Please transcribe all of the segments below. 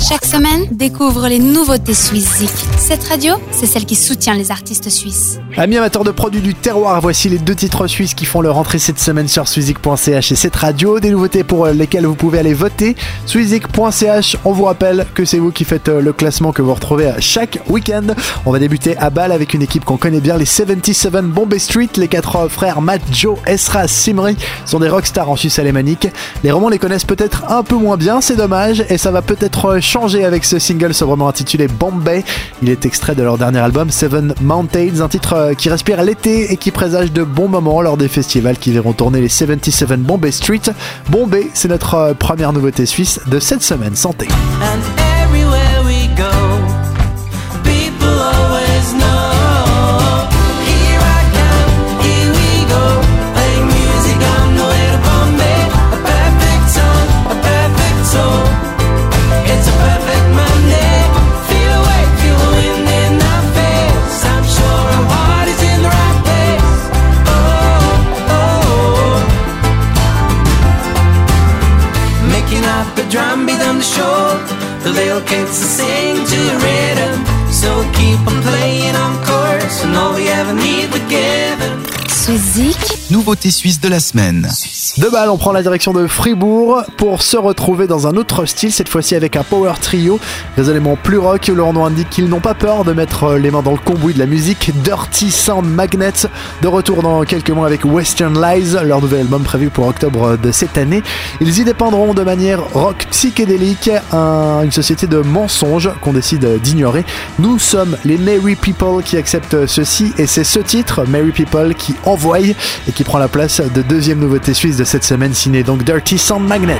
Chaque semaine, découvre les nouveautés suisses Cette radio, c'est celle qui soutient les artistes suisses. Amis amateurs de produits du terroir, voici les deux titres suisses qui font leur entrée cette semaine sur Suizik.ch et cette radio. Des nouveautés pour lesquelles vous pouvez aller voter. Suizik.ch, on vous rappelle que c'est vous qui faites euh, le classement que vous retrouvez chaque week-end. On va débuter à Bâle avec une équipe qu'on connaît bien, les 77 Bombay Street. Les quatre frères Matt, Joe, Esra, Simri sont des rockstars en Suisse alémanique. Les romans les connaissent peut-être un peu moins bien, c'est dommage, et ça va peut-être changer avec ce single sobrement intitulé Bombay. Il est extrait de leur dernier album Seven Mountains, un titre euh, qui respire l'été et qui présage de bons moments lors des festivals qui verront tourner les 77 Bombay Street. Bombay, c'est notre euh, première nouveauté suisse de cette semaine. Santé. Drum beat on the shore. The little kids sing to the rhythm. So keep on playing on course, and all we ever need together. Suizik Nouveauté suisse de la semaine. De balle, on prend la direction de Fribourg pour se retrouver dans un autre style, cette fois-ci avec un power trio, des éléments plus rock. Leur nom indique qu'ils n'ont pas peur de mettre les mains dans le cambouis de la musique. Dirty Sound Magnet, de retour dans quelques mois avec Western Lies, leur nouvel album prévu pour octobre de cette année. Ils y dépendront de manière rock psychédélique, une société de mensonges qu'on décide d'ignorer. Nous sommes les Merry People qui acceptent ceci et c'est ce titre, Merry People, qui envoie et qui qui prend la place de deuxième nouveauté suisse de cette semaine, ciné donc Dirty Sound Magnet.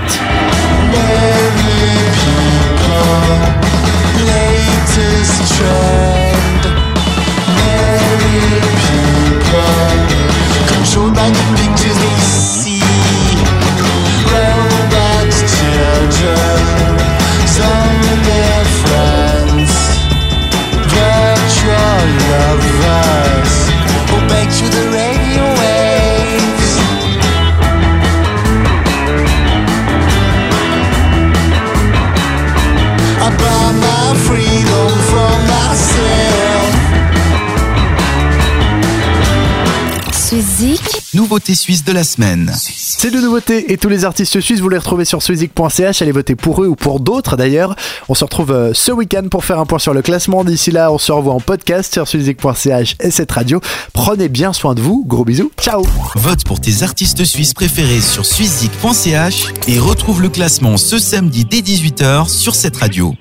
Nouveauté suisse de la semaine. Ces deux nouveautés et tous les artistes suisses, vous les retrouvez sur suizik.ch. Allez voter pour eux ou pour d'autres d'ailleurs. On se retrouve euh, ce week-end pour faire un point sur le classement. D'ici là, on se revoit en podcast sur suizik.ch et cette radio. Prenez bien soin de vous. Gros bisous. Ciao. Vote pour tes artistes suisses préférés sur suizik.ch et retrouve le classement ce samedi dès 18h sur cette radio.